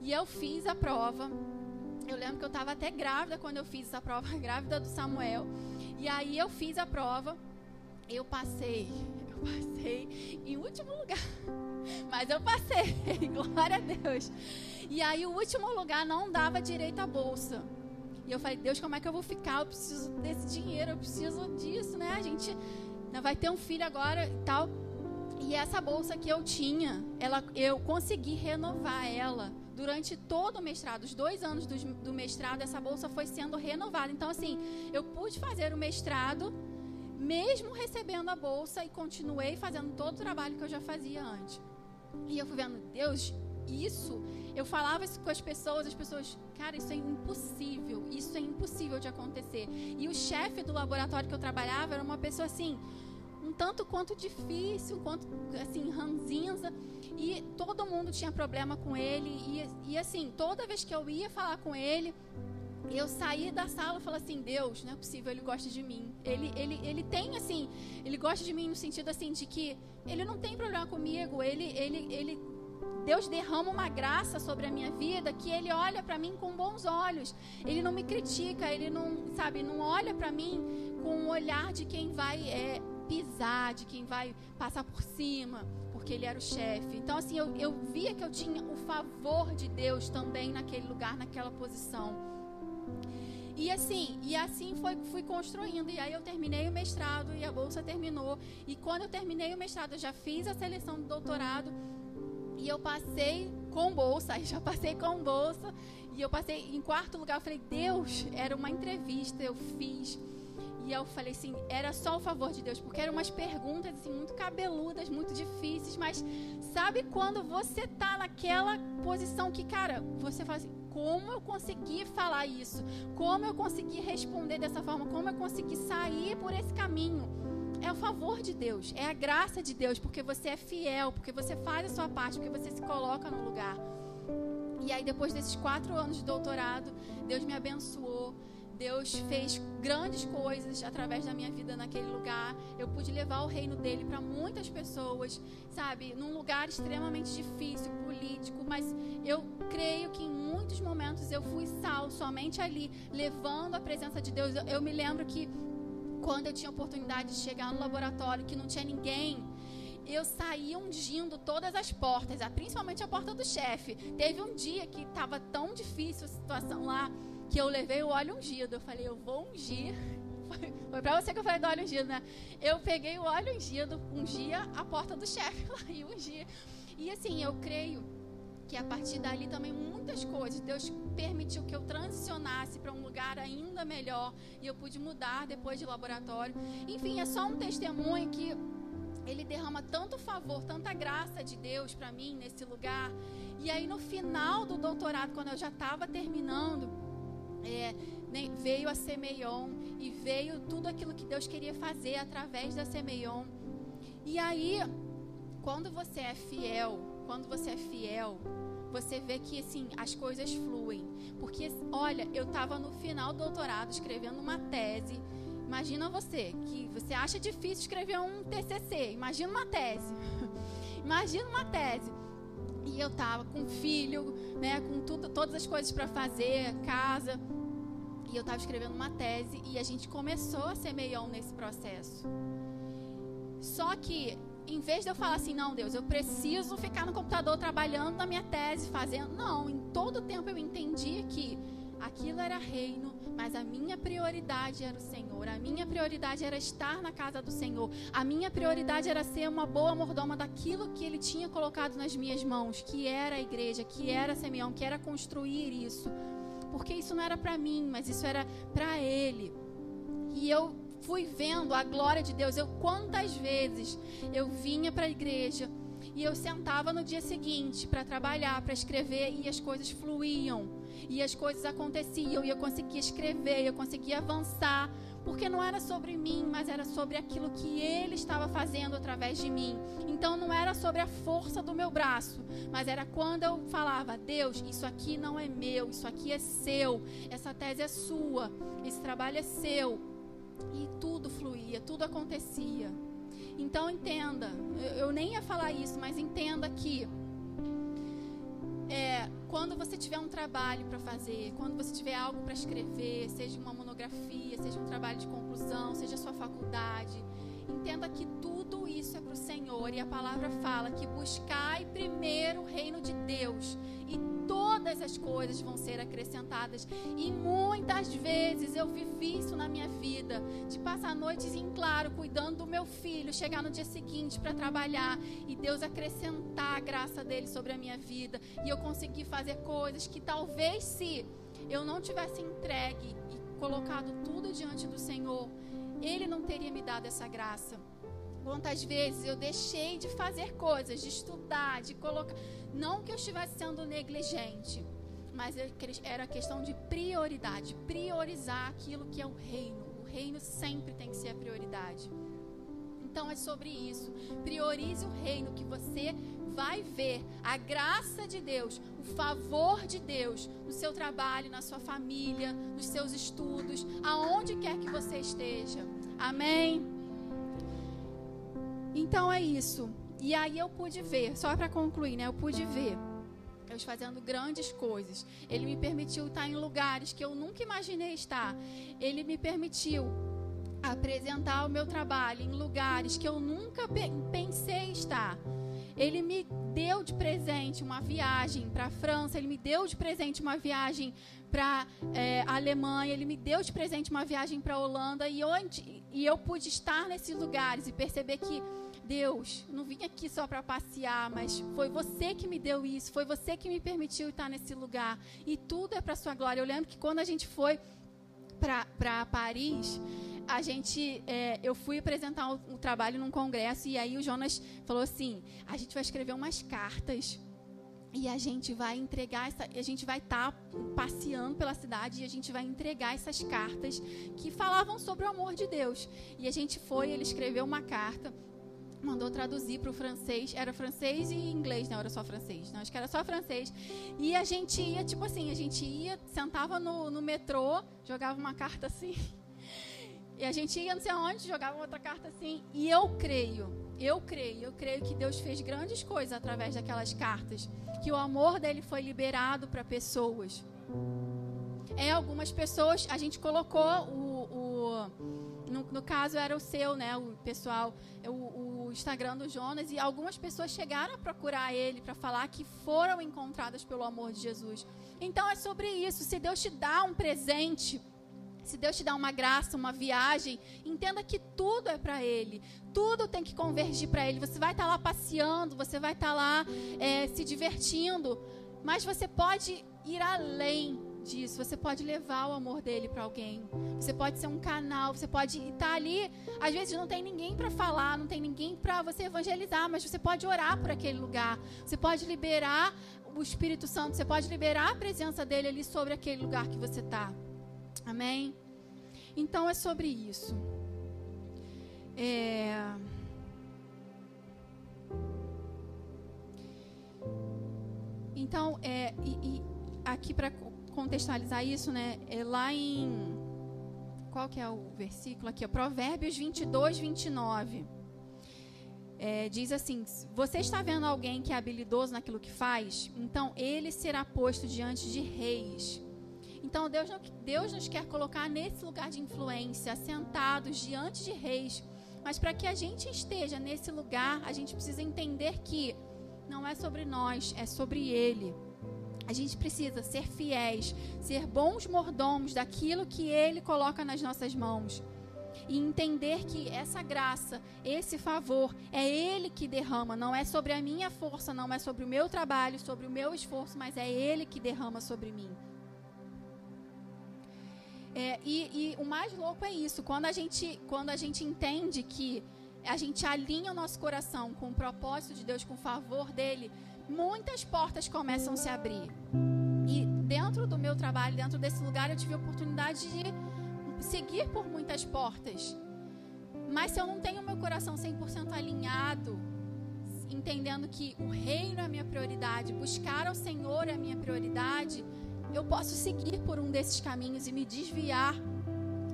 E eu fiz a prova eu lembro que eu estava até grávida quando eu fiz essa prova, grávida do Samuel. E aí eu fiz a prova, eu passei, eu passei em último lugar. Mas eu passei, glória a Deus. E aí o último lugar não dava direito à bolsa. E eu falei, Deus, como é que eu vou ficar? Eu preciso desse dinheiro, eu preciso disso, né? A gente vai ter um filho agora e tal. E essa bolsa que eu tinha, ela, eu consegui renovar ela durante todo o mestrado, os dois anos do, do mestrado, essa bolsa foi sendo renovada. Então, assim, eu pude fazer o mestrado mesmo recebendo a bolsa e continuei fazendo todo o trabalho que eu já fazia antes. E eu fui vendo, Deus, isso, eu falava isso com as pessoas, as pessoas, cara, isso é impossível, isso é impossível de acontecer. E o chefe do laboratório que eu trabalhava era uma pessoa assim, um tanto quanto difícil, um quanto assim, ranzinza. E todo mundo tinha problema com ele. E, e assim, toda vez que eu ia falar com ele, eu saí da sala e falei assim, Deus, não é possível, ele gosta de mim. Ele, ele, ele tem assim, ele gosta de mim no sentido assim de que ele não tem problema comigo. Ele, ele, ele, Deus derrama uma graça sobre a minha vida que ele olha para mim com bons olhos. Ele não me critica, ele não, sabe, não olha para mim com o olhar de quem vai é, pisar, de quem vai passar por cima, porque ele era o chefe. Então, assim, eu, eu via que eu tinha o favor de Deus também naquele lugar, naquela posição. E assim, e assim foi, fui construindo. E aí eu terminei o mestrado e a bolsa terminou. E quando eu terminei o mestrado, eu já fiz a seleção do doutorado e eu passei com bolsa. Aí já passei com bolsa. E eu passei em quarto lugar. Eu falei, Deus, era uma entrevista, eu fiz. E eu falei assim, era só o favor de Deus, porque eram umas perguntas assim muito cabeludas, muito difíceis, mas sabe quando você tá naquela posição que, cara, você fala assim, como eu consegui falar isso? Como eu consegui responder dessa forma? Como eu consegui sair por esse caminho? É o favor de Deus, é a graça de Deus, porque você é fiel, porque você faz a sua parte, porque você se coloca no lugar. E aí, depois desses quatro anos de doutorado, Deus me abençoou Deus fez grandes coisas através da minha vida naquele lugar. Eu pude levar o reino dele para muitas pessoas, sabe? Num lugar extremamente difícil, político, mas eu creio que em muitos momentos eu fui sal somente ali, levando a presença de Deus. Eu, eu me lembro que quando eu tinha oportunidade de chegar no laboratório que não tinha ninguém, eu saí ungindo todas as portas, principalmente a porta do chefe. Teve um dia que estava tão difícil a situação lá que eu levei o óleo ungido. Eu falei, eu vou ungir. Foi para você que eu falei do óleo ungido, né? Eu peguei o óleo ungido, ungia a porta do chefe lá e ungia. E assim, eu creio que a partir dali também muitas coisas, Deus permitiu que eu transicionasse para um lugar ainda melhor e eu pude mudar depois de laboratório. Enfim, é só um testemunho que ele derrama tanto favor, tanta graça de Deus para mim nesse lugar. E aí no final do doutorado, quando eu já estava terminando, é, veio a Semeion e veio tudo aquilo que Deus queria fazer através da Semeion. E aí, quando você é fiel, quando você é fiel, você vê que assim as coisas fluem. Porque, olha, eu estava no final do doutorado escrevendo uma tese. Imagina você, que você acha difícil escrever um TCC. Imagina uma tese. Imagina uma tese. E eu tava com filho, né, com tudo, todas as coisas para fazer, casa. E eu tava escrevendo uma tese e a gente começou a ser meião nesse processo. Só que em vez de eu falar assim, não, Deus, eu preciso ficar no computador trabalhando na minha tese, fazendo. Não, em todo tempo eu entendi que aquilo era reino, Mas a minha prioridade era o Senhor. A minha prioridade era estar na casa do Senhor. A minha prioridade era ser uma boa mordoma daquilo que Ele tinha colocado nas minhas mãos, que era a igreja, que era Simeão, que era construir isso. Porque isso não era para mim, mas isso era para Ele. E eu fui vendo a glória de Deus. Eu quantas vezes eu vinha para a igreja e eu sentava no dia seguinte para trabalhar, para escrever e as coisas fluíam. E as coisas aconteciam e eu conseguia escrever, eu conseguia avançar, porque não era sobre mim, mas era sobre aquilo que ele estava fazendo através de mim. Então não era sobre a força do meu braço, mas era quando eu falava: Deus, isso aqui não é meu, isso aqui é seu, essa tese é sua, esse trabalho é seu. E tudo fluía, tudo acontecia. Então entenda, eu, nem ia falar isso, mas entenda que é, quando você tiver um trabalho para fazer, quando você tiver algo para escrever, seja uma monografia, seja um trabalho de conclusão, seja sua faculdade, entenda que tudo isso é para o Senhor e a palavra fala que buscai primeiro o reino de Deus e todas as coisas vão ser acrescentadas. E muitas vezes eu vivi isso na minha vida, de passar noites em claro cuidando do meu filho, chegar no dia seguinte para trabalhar e Deus acrescentar a graça dele sobre a minha vida e eu conseguir fazer coisas que talvez se eu não tivesse entregue e colocado tudo diante do Senhor, ele não teria me dado essa graça. Quantas vezes eu deixei de fazer coisas, de estudar, de colocar. Não que eu estivesse sendo negligente, mas era questão de prioridade priorizar aquilo que é o reino. O reino sempre tem que ser a prioridade. Então é sobre isso. Priorize o reino que você vai ver a graça de Deus, o favor de Deus no seu trabalho, na sua família, nos seus estudos, aonde quer que você esteja. Amém. Então é isso. E aí eu pude ver, só para concluir, né? Eu pude ver Deus fazendo grandes coisas. Ele me permitiu estar em lugares que eu nunca imaginei estar. Ele me permitiu apresentar o meu trabalho em lugares que eu nunca pensei estar. Ele me deu de presente uma viagem para a França, ele me deu de presente uma viagem para é, a Alemanha, ele me deu de presente uma viagem para a Holanda e, onde, e eu pude estar nesses lugares e perceber que Deus, não vim aqui só para passear, mas foi você que me deu isso, foi você que me permitiu estar nesse lugar. E tudo é para sua glória. Eu lembro que quando a gente foi para Paris, a gente, é, eu fui apresentar um, trabalho num congresso e aí o Jonas falou assim: a gente vai escrever umas cartas e a gente vai entregar essa, a gente vai estar tá passeando pela cidade e a gente vai entregar essas cartas que falavam sobre o amor de Deus. E a gente foi, ele escreveu uma carta mandou traduzir para o francês. Era francês e inglês, não era só francês. Não, acho que era só francês. E a gente ia, tipo assim, a gente ia, sentava no, no metrô, jogava uma carta assim. E a gente ia não sei aonde, jogava outra carta assim. E eu creio, eu creio, eu creio que Deus fez grandes coisas através daquelas cartas. Que o amor dele foi liberado para pessoas. É, algumas pessoas, a gente colocou o. o no, no, caso era o seu, né? O pessoal, o, o Instagram do Jonas e algumas pessoas chegaram a procurar ele para falar que foram encontradas pelo amor de Jesus. Então é sobre isso. Se Deus te dá um presente, se Deus te dá uma graça, uma viagem, entenda que tudo é para Ele. Tudo tem que convergir para Ele. Você vai estar tá lá passeando, você vai estar tá lá é, se divertindo, mas você pode ir além disso. Você pode levar o amor dele para alguém. Você pode ser um canal. Você pode estar ali. Às vezes não tem ninguém para falar, não tem ninguém para você evangelizar, mas você pode orar por aquele lugar. Você pode liberar o Espírito Santo. Você pode liberar a presença dele ali sobre aquele lugar que você está. Amém? Então é sobre isso. É... Então, é, e, e aqui para contextualizar isso, né? É lá em. Qual que é o versículo aqui? Provérbios 22, 29. É, diz assim: Você está vendo alguém que é habilidoso naquilo que faz? Então ele será posto diante de reis. Então Deus, Deus nos quer colocar nesse lugar de influência, sentados diante de reis. Mas para que a gente esteja nesse lugar, a gente precisa entender que não é sobre nós, é sobre Ele. A gente precisa ser fiéis, ser bons mordomos daquilo que Ele coloca nas nossas mãos. E entender que essa graça, esse favor, é Ele que derrama. Não é sobre a minha força, não é sobre o meu trabalho, sobre o meu esforço, mas é Ele que derrama sobre mim. É, e, e o mais louco é isso, quando a gente, quando a gente entende que a gente alinha o nosso coração com o propósito de Deus, com o favor dele, muitas portas começam a se abrir. E dentro do meu trabalho, dentro desse lugar, eu tive a oportunidade de seguir por muitas portas. Mas se eu não tenho meu coração 100% alinhado, entendendo que o reino é a minha prioridade, buscar ao Senhor é a minha prioridade, eu posso seguir por um desses caminhos e me desviar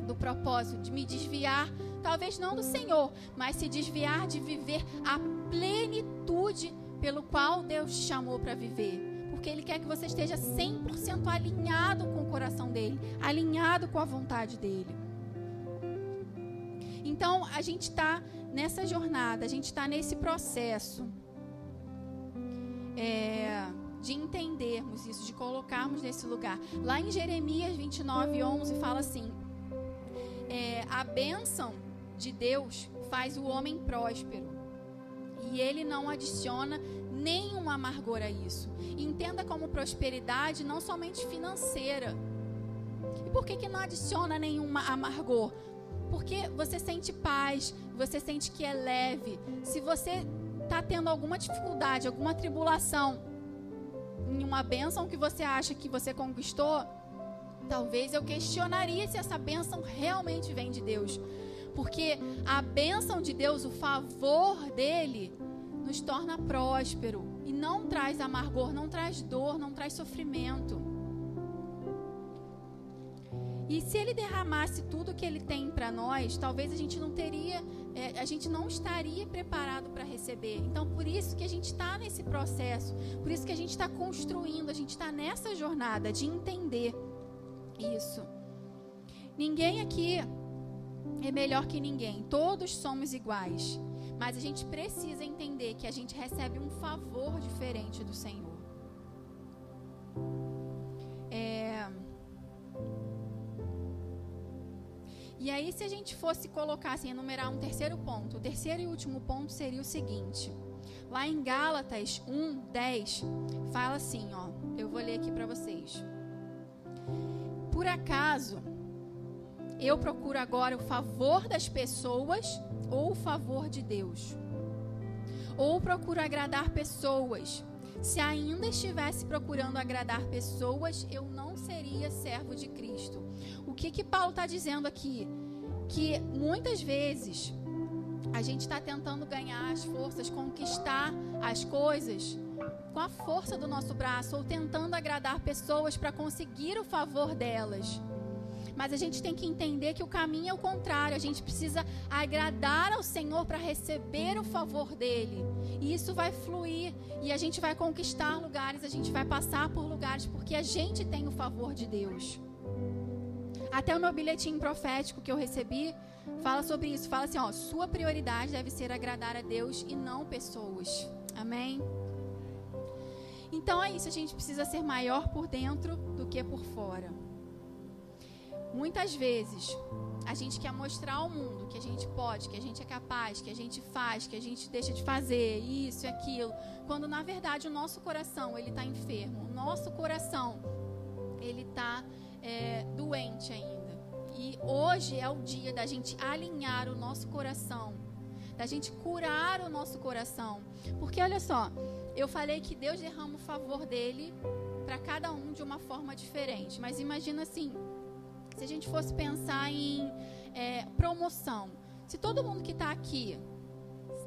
do propósito, de me desviar, talvez não do Senhor, mas se desviar de viver a plenitude pelo qual Deus te chamou para viver. Porque Ele quer que você esteja 100% alinhado com o coração dEle, alinhado com a vontade dEle. Então, a gente está nessa jornada, a gente está nesse processo é, de entendermos isso, de colocarmos nesse lugar. Lá em Jeremias 29, 11, fala assim: é, A bênção de Deus faz o homem próspero e ele não adiciona nenhum amargor a isso. Entenda como prosperidade não somente financeira. E por que, que não adiciona nenhum amargor? Porque você sente paz, você sente que é leve. Se você está tendo alguma dificuldade, alguma tribulação em uma bênção que você acha que você conquistou, talvez eu questionaria se essa bênção realmente vem de Deus. Porque a bênção de Deus, o favor dele, nos torna próspero e não traz amargor, não traz dor, não traz sofrimento. E se ele derramasse tudo que ele tem para nós, talvez a gente não teria, é, a gente não estaria preparado para receber. Então, por isso que a gente está nesse processo, por isso que a gente está construindo, a gente está nessa jornada de entender isso. Ninguém aqui é melhor que ninguém. Todos somos iguais. Mas a gente precisa entender que a gente recebe um favor diferente do Senhor. E aí, se a gente fosse colocar assim, enumerar um terceiro ponto, o terceiro e último ponto seria o seguinte. Lá em Gálatas 1, 10, fala assim, ó. Eu vou ler aqui para vocês. Por acaso eu procuro agora o favor das pessoas ou o favor de Deus? Ou procuro agradar pessoas? Se ainda estivesse procurando agradar pessoas, eu não seria servo de Cristo. O que que Paulo está dizendo aqui? Que muitas vezes a gente está tentando ganhar as forças, conquistar as coisas com a força do nosso braço ou tentando agradar pessoas para conseguir o favor delas. Mas a gente tem que entender que o caminho é o contrário. A gente precisa agradar ao Senhor para receber o favor dele. E isso vai fluir e a gente vai conquistar lugares, a gente vai passar por lugares porque a gente tem o favor de Deus. Até o meu bilhetinho profético que eu recebi fala sobre isso. Fala assim, ó, sua prioridade deve ser agradar a Deus e não pessoas. Amém. Então é isso, a gente precisa ser maior por dentro do que por fora. Muitas vezes a gente quer mostrar ao mundo que a gente pode, que a gente é capaz, que a gente faz, que a gente deixa de fazer isso e aquilo, quando na verdade o nosso coração ele está enfermo, o nosso coração ele está é, doente ainda. E hoje é o dia da gente alinhar o nosso coração, da gente curar o nosso coração, porque olha só, eu falei que Deus derrama o favor dele para cada um de uma forma diferente, mas imagina assim se a gente fosse pensar em é, promoção, se todo mundo que está aqui,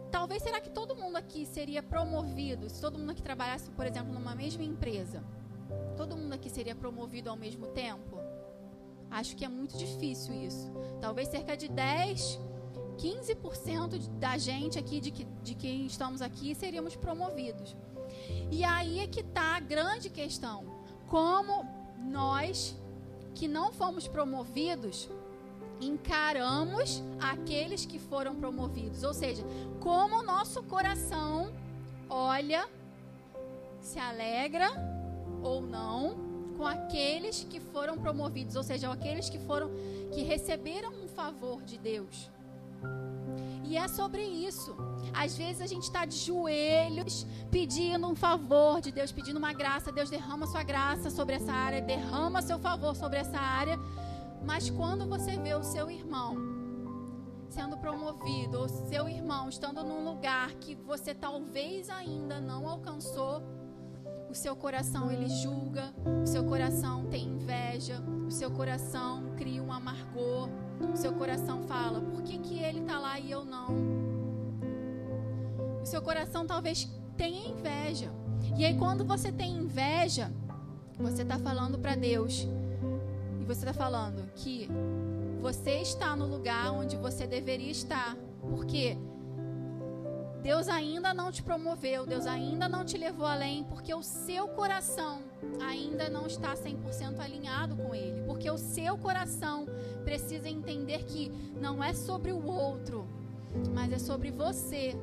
talvez será que todo mundo aqui seria promovido, se todo mundo aqui trabalhasse, por exemplo, numa mesma empresa, todo mundo aqui seria promovido ao mesmo tempo? Acho que é muito difícil isso. Talvez cerca de 10, 15% da gente aqui, de, que, de quem estamos aqui, seríamos promovidos. E aí é que está a grande questão. Como nós que não fomos promovidos, encaramos aqueles que foram promovidos. Ou seja, como o nosso coração olha, se alegra ou não com aqueles que foram promovidos, ou seja, aqueles que foram que receberam um favor de Deus. E é sobre isso. Às vezes a gente está de joelhos pedindo um favor de Deus, pedindo uma graça. Deus derrama sua graça sobre essa área, derrama seu favor sobre essa área. Mas quando você vê o seu irmão sendo promovido, ou seu irmão estando num lugar que você talvez ainda não alcançou, o seu coração ele julga, o seu coração tem inveja, o seu coração cria um amargor o seu coração fala: por que, que ele está lá e eu não? O seu coração talvez tenha inveja. E aí, quando você tem inveja, você está falando para Deus. E você está falando que você está no lugar onde você deveria estar. Porque Deus ainda não te promoveu, Deus ainda não te levou além, porque o seu coração ainda não está 100% alinhado com Ele. Porque o seu coração precisa entender que não é sobre o outro, mas é sobre você.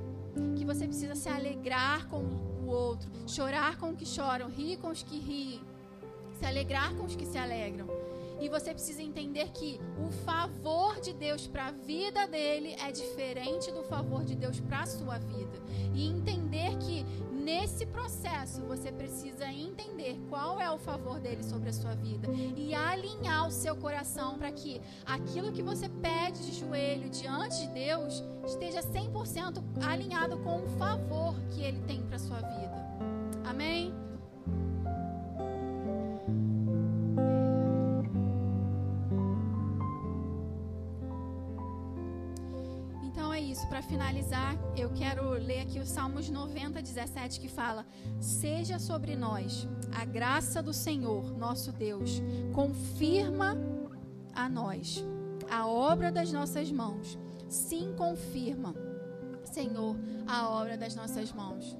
Que você precisa se alegrar com o outro, chorar com os que choram, rir com os que riem, se alegrar com os que se alegram. E você precisa entender que o favor de Deus para a vida dele é diferente do favor de Deus para a sua vida. E entender que nesse processo você precisa entender qual é o favor dele sobre a sua vida e alinhar o seu coração para que aquilo que você pede de joelho diante de Deus esteja 100% alinhado com o favor que ele tem para sua vida. Amém? Para finalizar, eu quero ler aqui o Salmos 90, 17, que fala: Seja sobre nós a graça do Senhor, nosso Deus, confirma a nós a obra das nossas mãos. Sim, confirma, Senhor, a obra das nossas mãos.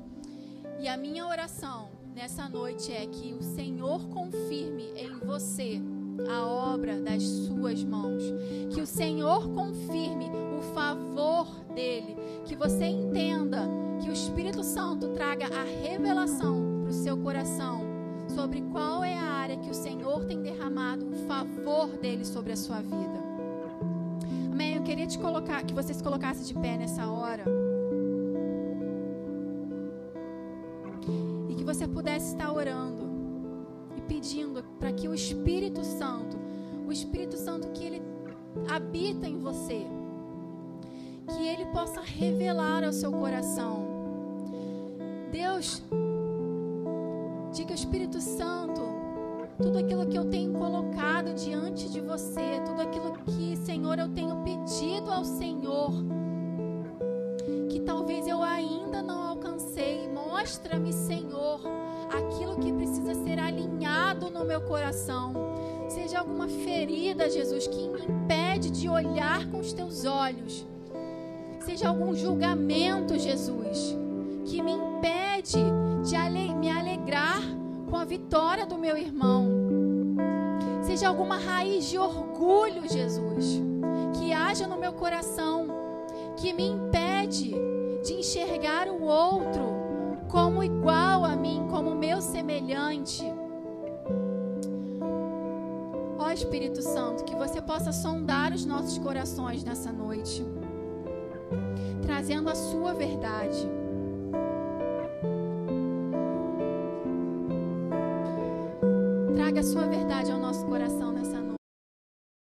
E a minha oração nessa noite é que o Senhor confirme em você a obra das suas mãos. Que o Senhor confirme o favor dele. Que você entenda que o Espírito Santo traga a revelação para o seu coração sobre qual é a área que o Senhor tem derramado o favor dele sobre a sua vida. Amém. Eu queria te colocar, que você se colocasse de pé nessa hora. E que você pudesse estar orando pedindo para que o Espírito Santo, o Espírito Santo que ele habita em você, que ele possa revelar ao seu coração. Deus, diga Espírito Santo, tudo aquilo que eu tenho colocado diante de você, tudo aquilo que, Senhor, eu tenho pedido ao Senhor, que talvez eu ainda não alcancei, mostra-me, Senhor aquilo que precisa ser alinhado no meu coração. Seja alguma ferida, Jesus, que me impede de olhar com os teus olhos. Seja algum julgamento, Jesus, que me impede de ale me alegrar com a vitória do meu irmão. Seja alguma raiz de orgulho, Jesus, que haja no meu coração, que me impede de enxergar o outro como igual a mim, como meu semelhante. Ó Espírito Santo, que você possa sondar os nossos corações nessa noite, trazendo a sua verdade. Traga a sua verdade ao nosso coração nessa